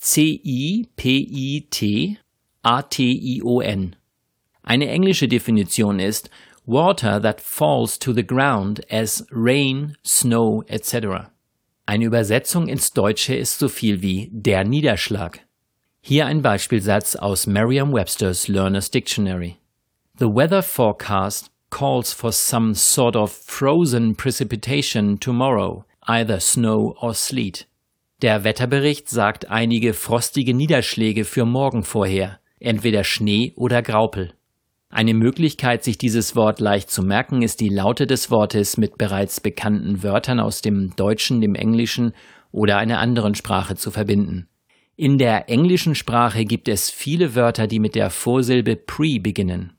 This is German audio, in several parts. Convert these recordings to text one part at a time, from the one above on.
P-R-E-C-I-P-I-T-A-T-I-O-N. Eine englische Definition ist Water that falls to the ground as rain, snow, etc. Eine Übersetzung ins Deutsche ist so viel wie der Niederschlag. Hier ein Beispielsatz aus Merriam-Webster's Learner's Dictionary. The weather forecast calls for some sort of frozen precipitation tomorrow, either snow or sleet. Der Wetterbericht sagt einige frostige Niederschläge für morgen vorher, entweder Schnee oder Graupel. Eine Möglichkeit, sich dieses Wort leicht zu merken, ist die Laute des Wortes mit bereits bekannten Wörtern aus dem Deutschen, dem Englischen oder einer anderen Sprache zu verbinden. In der englischen Sprache gibt es viele Wörter, die mit der Vorsilbe pre beginnen.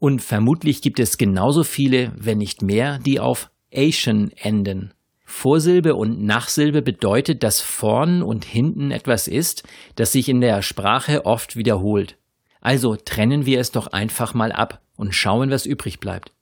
Und vermutlich gibt es genauso viele, wenn nicht mehr, die auf Asian enden. Vorsilbe und Nachsilbe bedeutet, dass vorn und hinten etwas ist, das sich in der Sprache oft wiederholt. Also trennen wir es doch einfach mal ab und schauen, was übrig bleibt.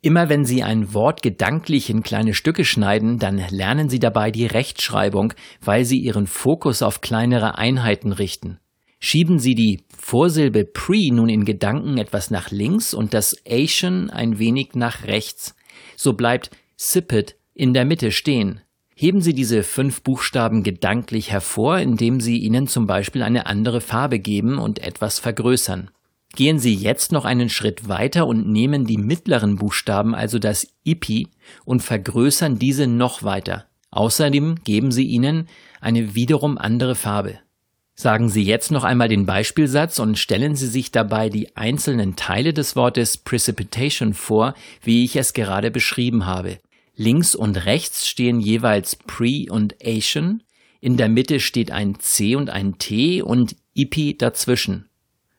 Immer wenn Sie ein Wort gedanklich in kleine Stücke schneiden, dann lernen Sie dabei die Rechtschreibung, weil Sie Ihren Fokus auf kleinere Einheiten richten. Schieben Sie die Vorsilbe pre nun in Gedanken etwas nach links und das Asian ein wenig nach rechts. So bleibt Sippet in der Mitte stehen. Heben Sie diese fünf Buchstaben gedanklich hervor, indem Sie ihnen zum Beispiel eine andere Farbe geben und etwas vergrößern. Gehen Sie jetzt noch einen Schritt weiter und nehmen die mittleren Buchstaben, also das IPI, und vergrößern diese noch weiter. Außerdem geben Sie ihnen eine wiederum andere Farbe. Sagen Sie jetzt noch einmal den Beispielsatz und stellen Sie sich dabei die einzelnen Teile des Wortes Precipitation vor, wie ich es gerade beschrieben habe. Links und rechts stehen jeweils Pre und Asian, in der Mitte steht ein C und ein T und IP dazwischen.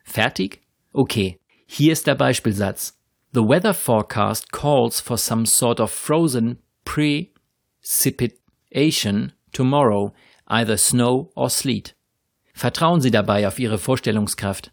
Fertig? Okay, hier ist der Beispielsatz. The weather forecast calls for some sort of frozen precipitation tomorrow, either snow or sleet. Vertrauen Sie dabei auf Ihre Vorstellungskraft.